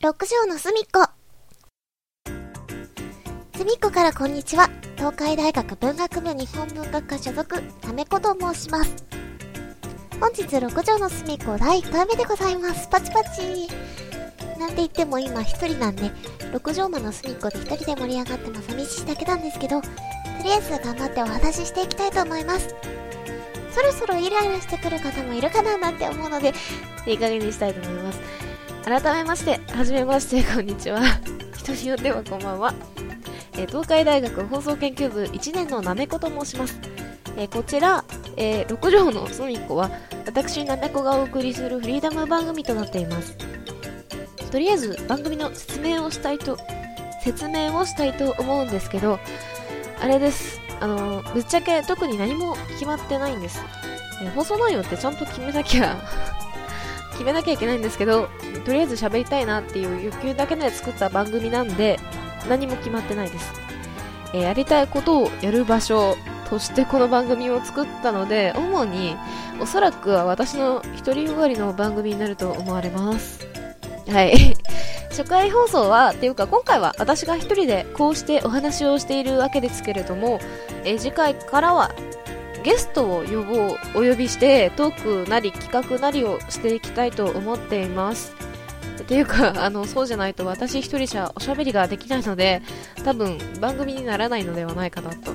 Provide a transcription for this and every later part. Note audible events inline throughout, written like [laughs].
六条の隅っこ。隅っこからこんにちは。東海大学文学部日本文学科所属、なめこと申します。本日六条の隅っこ第1回目でございます。パチパチ。なんて言っても今一人なんで、六条間の隅っこで一人で盛り上がっても寂しいだけなんですけど、とりあえず頑張ってお話ししていきたいと思います。そろそろイライラしてくる方もいるかななんて思うので、いい加減にしたいと思います。改めまして、はじめまして、こんにちは。[laughs] 人によってはこんばんは。え東海大学放送研究部1年のなめこと申します。えこちら、えー6条の隅っこは、私なめこがお送りするフリーダム番組となっています。とりあえず番組の説明をしたいと、説明をしたいと思うんですけど、あれです。あのぶっちゃけ特に何も決まってないんです。え放送内容ってちゃんと決めなきゃ決めなきゃいけないんですけど、とりあえず喋りたいなっていう欲求だけで作った番組なんで、何も決まってないです。えーやりたいことをやる場所としてこの番組を作ったので、主に、おそらくは私の一人よがりの番組になると思われます。はい。[laughs] 初回放送は、っていうか今回は私が一人でこうしてお話をしているわけですけれども、えー次回からはゲストを呼ぼう、お呼びしてトークなり企画なりをしていきたいと思っています。っていうか、[laughs] あの、そうじゃないと私一人じゃおしゃべりができないので、多分番組にならないのではないかなと。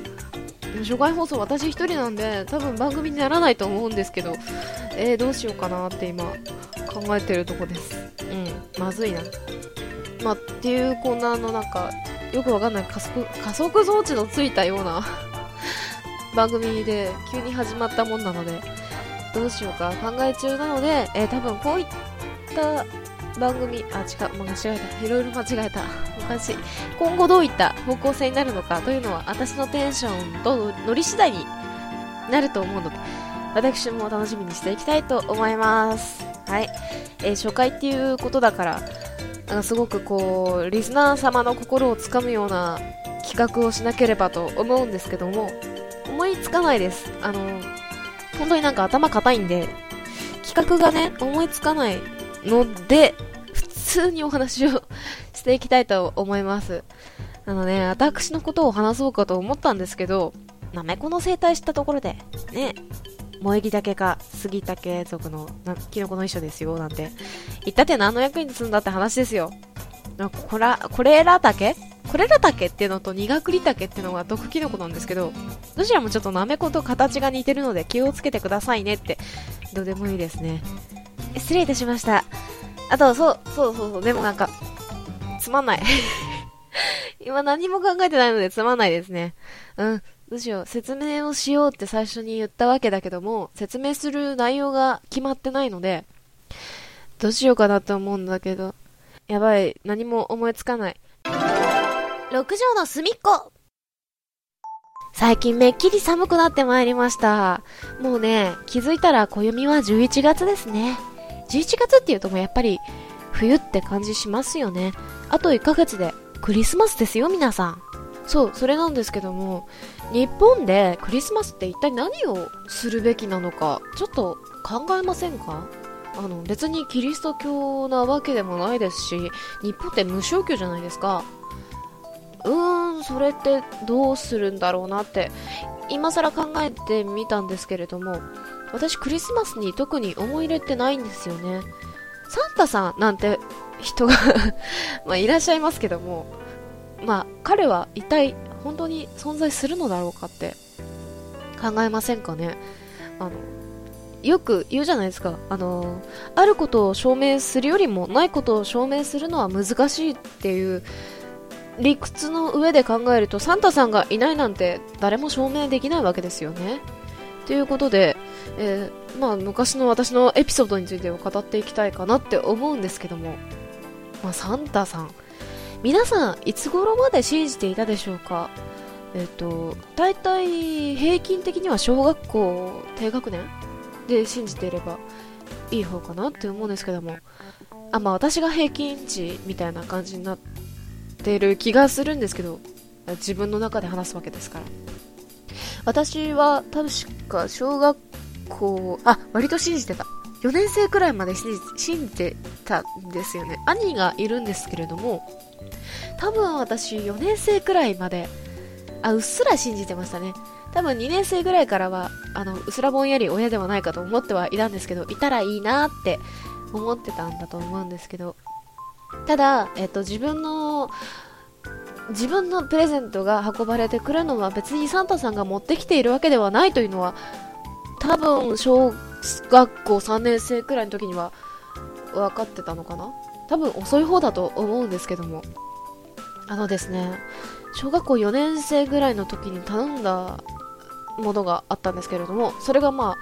初回放送私一人なんで、多分番組にならないと思うんですけど、えー、どうしようかなって今考えてるとこです。うん、まずいな。まあ、っていうこんなあのなんか、よくわかんない加速、加速装置のついたような番組で急に始まったもんなので、どうしようか考え中なので、えー多分こういった番組、あ、違う、間違えた。いろいろ間違えた。[laughs] おかしい。今後どういった方向性になるのかというのは、私のテンションと乗り次第になると思うので、私も楽しみにしていきたいと思います。はい。えー初回っていうことだから、なんかすごくこう、リスナー様の心をつかむような企画をしなければと思うんですけども、思いつかないです。あの、本当になんか頭固いんで、企画がね、思いつかないので、普通にお話をしていきたいと思います。あのね、私のことを話そうかと思ったんですけど、なめこの生態したところで、ね、萌え木岳か杉竹族のなキノコの一緒ですよ、なんて。言ったって何の役に立つんだって話ですよ。こら、これら竹これら竹っていうのと苦栗竹っていうのが毒キノコなんですけど、どちらもちょっとなめこと形が似てるので気をつけてくださいねって、どうでもいいですね。失礼いたしました。あと、そう、そうそうそう、でもなんか、つまんない。[laughs] 今何も考えてないのでつまんないですね。うん。どうしよう。説明をしようって最初に言ったわけだけども、説明する内容が決まってないので、どうしようかなと思うんだけど、やばい。何も思いつかない。六条の隅っこ最近めっきり寒くなってまいりました。もうね、気づいたら暦は11月ですね。11月っていうともやっぱり冬って感じしますよね。あと1ヶ月でクリスマスですよ、皆さん。そう、それなんですけども、日本でクリスマスって一体何をするべきなのか、ちょっと考えませんか？あの、別にキリスト教なわけでもないですし、日本って無宗教じゃないですか。うーん、それってどうするんだろうなって、今更考えてみたんですけれども、私クリスマスに特に思い入れってないんですよね。サンタさんなんて人が [laughs] まあいらっしゃいますけども、まあ彼は一体本当に存在するのだろうかって考えませんかね。あの、よく言うじゃないですか。あの、あることを証明するよりもないことを証明するのは難しいっていう理屈の上で考えるとサンタさんがいないなんて誰も証明できないわけですよね。ということで、えーまあ昔の私のエピソードについてを語っていきたいかなって思うんですけども、まあサンタさん、皆さんいつ頃まで信じていたでしょうか？えっ、と、大体平均的には小学校低学年で信じていればいい方かなって思うんですけども、あ、まあ私が平均値みたいな感じになってる気がするんですけど、自分の中で話すわけですから。私は確か小学校、あ、割と信じてた。4年生くらいまで信じてたんですよね。兄がいるんですけれども、多分私4年生くらいまで、あ、うっすら信じてましたね。多分2年生ぐらいからは、あの、うすらぼんやり親ではないかと思ってはいたんですけど、いたらいいなって思ってたんだと思うんですけど、ただ、えっと、自分の、自分のプレゼントが運ばれてくるのは別にサンタさんが持ってきているわけではないというのは、多分、小学校3年生くらいの時には分かってたのかな？多分遅い方だと思うんですけども。あのですね、小学校4年生ぐらいの時に頼んだものがあったんですけれども、それがま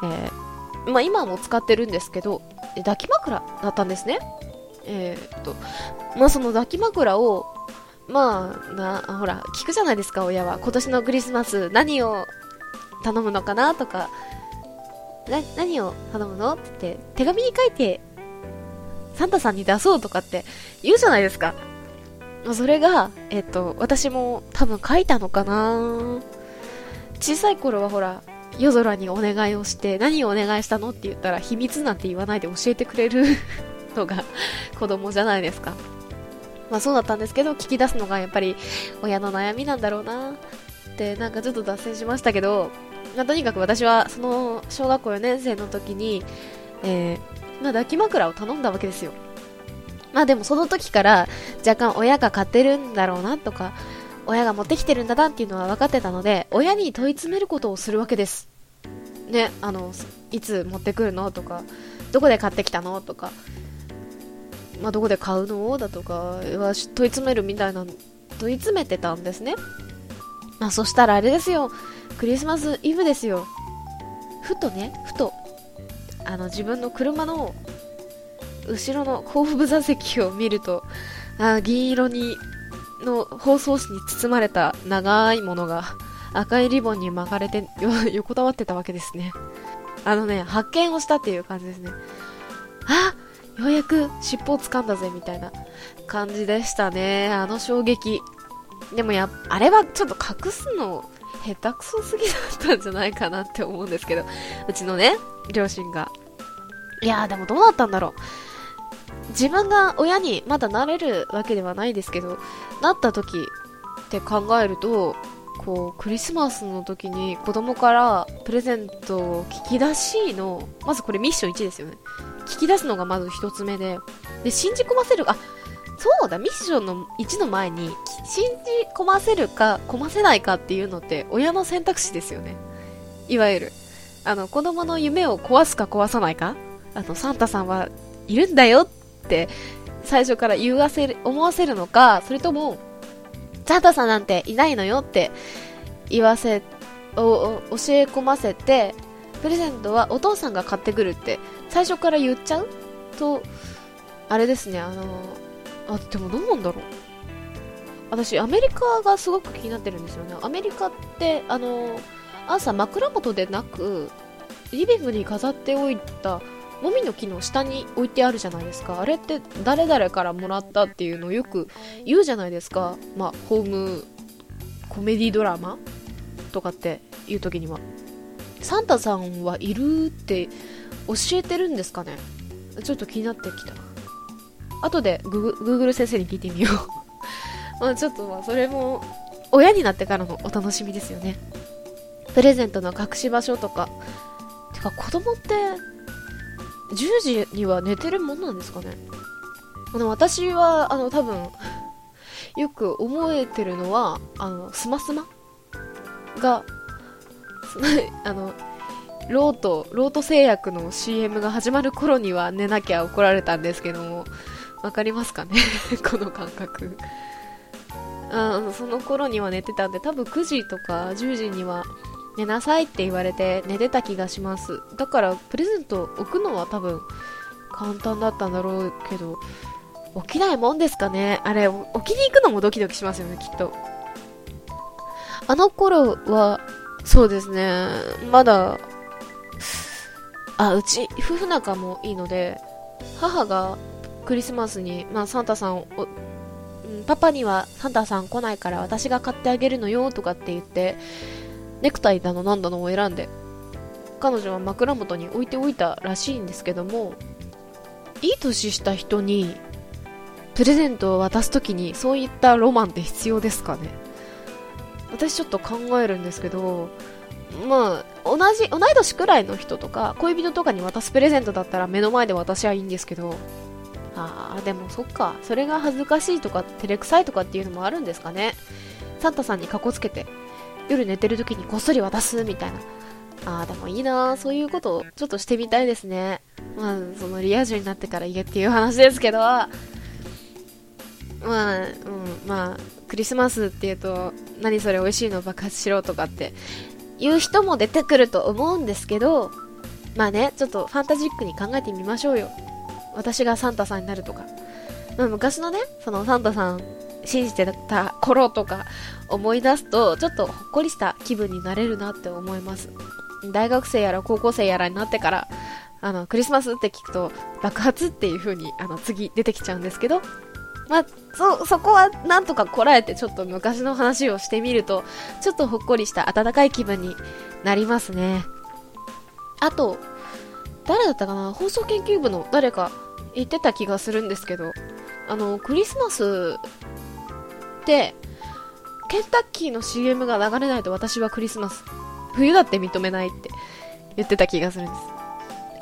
あ、えー、まあ今も使ってるんですけど、抱き枕だったんですね。えー、っと、まあその抱き枕を、まあ、な、ほら、聞くじゃないですか、親は。今年のクリスマス何を頼むのかなとか、な、何を頼むのって手紙に書いて、サンタさんに出そうとかって言うじゃないですか。それが、えっと、私も多分書いたのかな小さい頃はほら、夜空にお願いをして、何をお願いしたのって言ったら、秘密なんて言わないで教えてくれるのが子供じゃないですか。まあそうだったんですけど、聞き出すのがやっぱり親の悩みなんだろうなってなんかちょっと脱線しましたけど、まあ、とにかく私はその小学校4年生の時に、えー、まあ、抱き枕を頼んだわけですよ。まあでもその時から若干親が買ってるんだろうなとか、親が持ってきてるんだなっていうのは分かってたので、親に問い詰めることをするわけです。ね、あの、いつ持ってくるのとか、どこで買ってきたのとか、まあ、どこで買うの？だとかは問い詰めるみたいな問い詰めてたんですね。まあ、そしたらあれですよ。クリスマスイブですよ。ふとね、ふと、あの、自分の車の後ろの後部座席を見ると、あ銀色に、の包装紙に包まれた長いものが赤いリボンに巻かれて [laughs] 横たわってたわけですね。あのね、発見をしたっていう感じですね。あようやく尻尾を掴んだぜみたいな感じでしたね。あの衝撃。でもや、あれはちょっと隠すの下手くそすぎだったんじゃないかなって思うんですけど、うちのね、両親が。いやーでもどうだったんだろう。自分が親にまだなれるわけではないですけど、なった時って考えると、こう、クリスマスの時に子供からプレゼントを聞き出しの、まずこれミッション1ですよね。聞き出すのがまず1つ目で、で、信じ込ませる、あ、そうだ、ミッションの1の前に、信じ込ませるか、込ませないかっていうのって、親の選択肢ですよね。いわゆる。あの、子供の夢を壊すか壊さないかあの、サンタさんはいるんだよって最初から言わせる、思わせるのか、それとも、サンタさんなんていないのよって言わせ、教え込ませて、プレゼントはお父さんが買ってくるって最初から言っちゃうと、あれですね、あの、あ、でもどうなんだろう。私、アメリカがすごく気になってるんですよね。アメリカって、あの、朝枕元でなく、リビングに飾っておいたもみの木の下に置いてあるじゃないですかあれって誰々からもらったっていうのをよく言うじゃないですかまあホームコメディドラマとかっていう時にはサンタさんはいるって教えてるんですかね？ちょっと気になってきた。後でグーグル先生に聞いてみよう。[laughs] まあちょっとまあそれも親になってからのお楽しみですよね。プレゼントの隠し場所とか。てか子供って10時には寝てるもんなんですかね？あの私はあの多分よく覚えてるのはあのスマスマがあのロートロート製薬の CM が始まる頃には寝なきゃ怒られたんですけどもわかりますかね？[laughs] この感覚。あその頃には寝てたんで多分9時とか10時には寝なさいって言われて寝てた気がします。だからプレゼント置くのは多分簡単だったんだろうけど起きないもんですかね？あれ起きに行くのもドキドキしますよねきっと。あの頃はそうですね。まだあうち夫婦仲もいいので母がクリスマスに、まあ、サンタさんをパパにはサンタさん来ないから私が買ってあげるのよとかって言ってネクタイだのなんだのを選んで彼女は枕元に置いておいたらしいんですけどもいい年した人にプレゼントを渡す時にそういったロマンって必要ですかね。私ちょっと考えるんですけどまあ同じ同い年くらいの人とか恋人とかに渡すプレゼントだったら目の前で私はいいんですけどああでもそっか。それが恥ずかしいとか照れくさいとかっていうのもあるんですかね。サンタさんにかこつけて夜寝てる時にこっそり渡すみたいな。ああでもいいな。そういうことをちょっとしてみたいですね。まあそのリア充になってから言えっていう話ですけど。まあ、うん、まあ、クリスマスっていうと、何それ美味しいの爆発しろとかって言う人も出てくると思うんですけど、まあね、ちょっとファンタジックに考えてみましょうよ。私がサンタさんになるとか。まあ、昔のね、そのサンタさん信じてた頃とか思い出すと、ちょっとほっこりした気分になれるなって思います。大学生やら高校生やらになってから、あの、クリスマスって聞くと爆発っていう風に、あの、次出てきちゃうんですけど、まあ、そ、そこはなんとかこらえてちょっと昔の話をしてみると、ちょっとほっこりした温かい気分になりますね。あと、誰だったかな？放送研究部の誰か言ってた気がするんですけど、あの、クリスマスって、ケンタッキーの CM が流れないと私はクリスマス、冬だって認めないって言ってた気がするんです。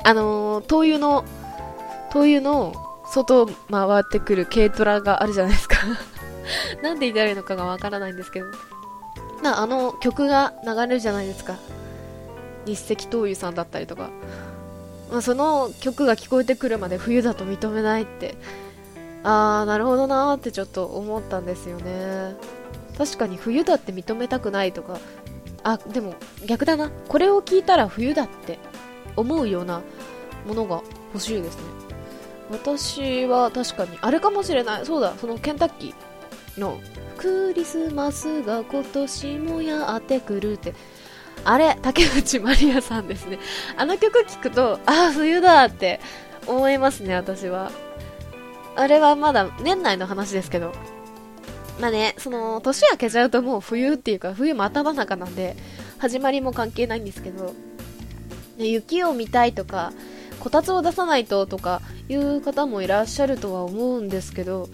あの灯油の、灯油の外回ってくる軽トラがあるじゃないですか [laughs] なんで言ったらいいのかがわからないんですけど。な、あの曲が流れるじゃないですか。日赤灯油さんだったりとか。まあ、その曲が聞こえてくるまで冬だと認めないって。あー、なるほどなーってちょっと思ったんですよね。確かに冬だって認めたくないとか。あ、でも逆だな。これを聞いたら冬だって思うようなものが欲しいですね。私は確かに、あれかもしれない。そうだ、そのケンタッキーの、クリスマスが今年もやってくるって、あれ、竹内まりやさんですね。あの曲聴くと、ああ、冬だって思いますね、私は。あれはまだ年内の話ですけど。まあね、その、年明けちゃうともう冬っていうか、冬真っ只中なんで、始まりも関係ないんですけど、ね、雪を見たいとか、こたつを出さないととかいう方もいらっしゃるとは思うんですけど、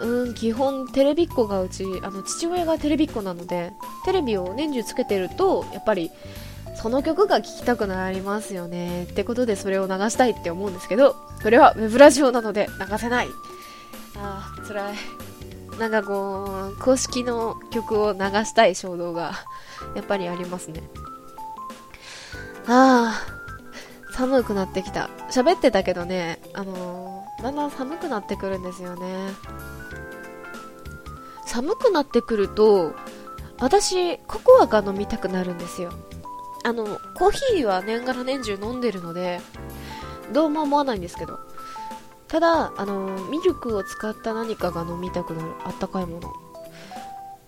うん、基本テレビっ子がうち、あの、父親がテレビっ子なので、テレビを年中つけてると、やっぱり、その曲が聴きたくなりますよね。ってことでそれを流したいって思うんですけど、それはウェブラジオなので流せない。ああ、辛い。なんかこう、公式の曲を流したい衝動が、やっぱりありますね。ああ、寒くなってきた。喋ってたけどね、あのー、だんだん寒くなってくるんですよね。寒くなってくると、私、ココアが飲みたくなるんですよ。あの、コーヒーは年がら年中飲んでるので、どうも思わないんですけど。ただ、あの、ミルクを使った何かが飲みたくなる。あったかいもの。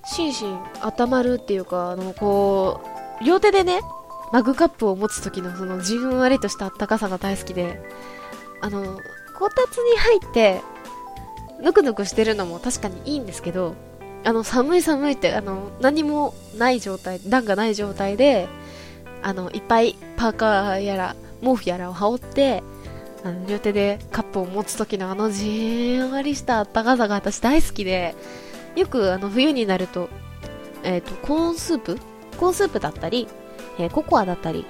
心身温まるっていうか、あの、こう、両手でね、マグカップを持つ時のそのじんわりとしたあったかさが大好きで、あの、こたつに入って、ぬくぬくしてるのも確かにいいんですけど、あの、寒い寒いって、あの、何もない状態、暖がない状態で、あの、いっぱいパーカーやら、毛布やらを羽織って、あの、両手でカップを持つ時のあのじんわりしたあったかさが私大好きで、よくあの、冬になると、えっ、ー、と、コーンスープ？コーンスープだったり、えー、ココアだったり、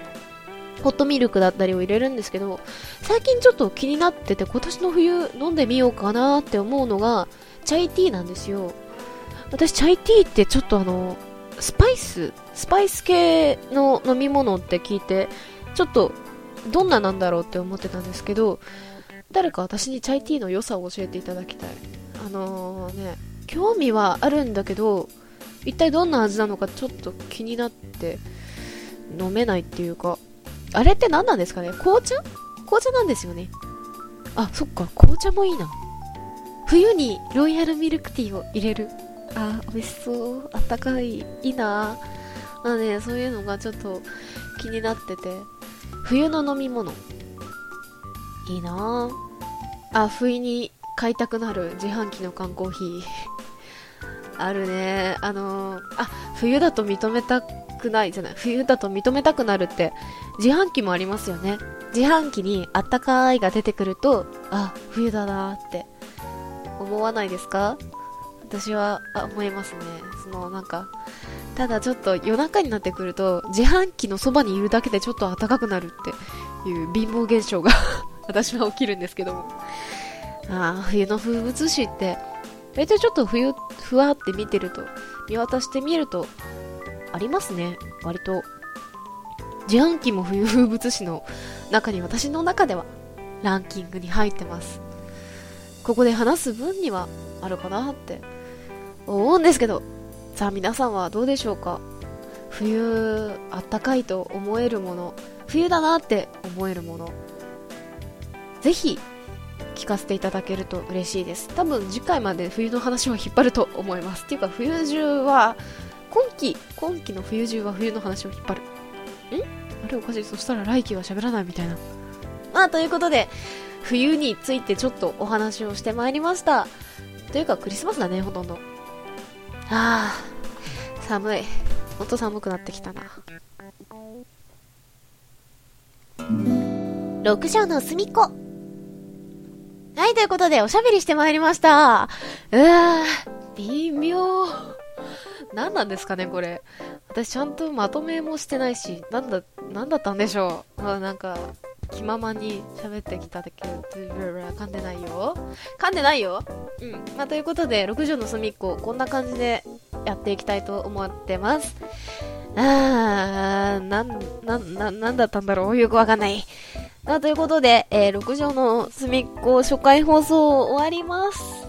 ホットミルクだったりを入れるんですけど、最近ちょっと気になってて、今年の冬飲んでみようかなって思うのが、チャイティーなんですよ。私、チャイティーってちょっとあの、スパイス、スパイス系の飲み物って聞いて、ちょっと、どんななんだろうって思ってたんですけど、誰か私にチャイティーの良さを教えていただきたい。あのー、ね、興味はあるんだけど、一体どんな味なのかちょっと気になって、飲めないっていうか、あれって何なんですかね？紅茶？紅茶なんですよね。あ、そっか、紅茶もいいな。冬にロイヤルミルクティーを入れる。あ、美味しそう。あったかい。いいな。なので、そういうのがちょっと気になってて。冬の飲み物。いいなあ、不意に買いたくなる自販機の缶コーヒー。あるね。あのー、あ、冬だと認めたくないじゃない、冬だと認めたくなるって、自販機もありますよね。自販機にあったかいが出てくると、あ、冬だなって思わないですか？私はあ思いますね。そのなんか、ただちょっと夜中になってくると、自販機のそばにいるだけでちょっと暖かくなるっていう貧乏現象が [laughs] 私は起きるんですけども。ああ、冬の風物詩って、大体ちょっと冬、ふわって見てると、見渡してみると、ありますね、割と。自販機も冬風物詩の中に私の中ではランキングに入ってます。ここで話す分にはあるかなって思うんですけど、さあ皆さんはどうでしょうか？冬、あったかいと思えるもの、冬だなって思えるもの、ぜひ聞かせていただけると嬉しいです。多分次回まで冬の話は引っ張ると思います。っていうか冬中は、今季、今季の冬中は冬の話を引っ張る。んあれおかしい。そしたら来季は喋らないみたいな。まあ、ということで、冬についてちょっとお話をしてまいりました。というかクリスマスだね、ほとんど。ああ、寒い。ほんと寒くなってきたな。六畳の隅っこ。はい、ということで、おしゃべりしてまいりました。うわー、微妙。何なんですかね、これ。私ちゃんとまとめもしてないし、なんだ、なんだったんでしょう。まあなんか、気ままに喋ってきただけ、噛んでないよ。噛んでないよ。うん。まあ、ということで、6畳の隅っこ、こんな感じでやっていきたいと思ってます。あー、なん、な、なん、なんだったんだろうよくわかんない。まあ、ということで、えー、6畳の隅っこ初回放送終わります。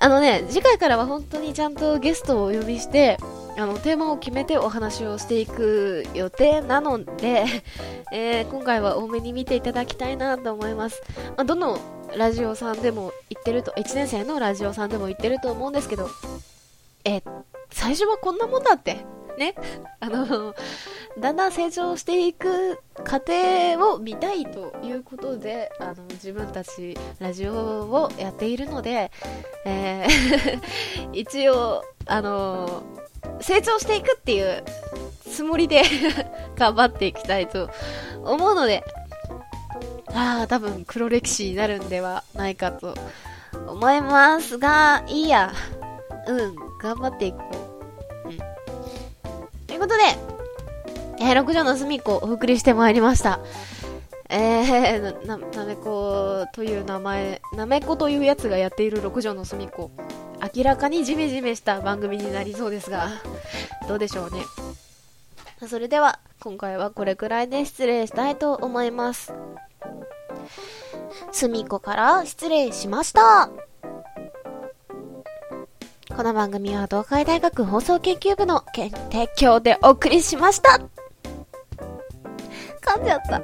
あのね、次回からは本当にちゃんとゲストをお呼びして、あの、テーマを決めてお話をしていく予定なので、[laughs] えー今回は多めに見ていただきたいなと思います。まあ、どのラジオさんでも言ってると、1年生のラジオさんでも言ってると思うんですけど、えー最初はこんなもんだって、ね。あの、だんだん成長していく過程を見たいということで、あの、自分たちラジオをやっているので、えー [laughs] 一応、あの、成長していくっていうつもりで [laughs] 頑張っていきたいと思うので、ああ、多分黒歴史になるんではないかと思いますが、いいや。うん、頑張っていこう。ということで、えー、6畳の隅っこお送りしてまいりました。えー、な、な、めこという名前、なめこというやつがやっている6畳の隅っこ。明らかにジメジメした番組になりそうですが、どうでしょうね。それでは、今回はこれくらいで失礼したいと思います。隅っこから失礼しました。この番組は東海大学放送研究部の県提供でお送りしました噛んじゃった。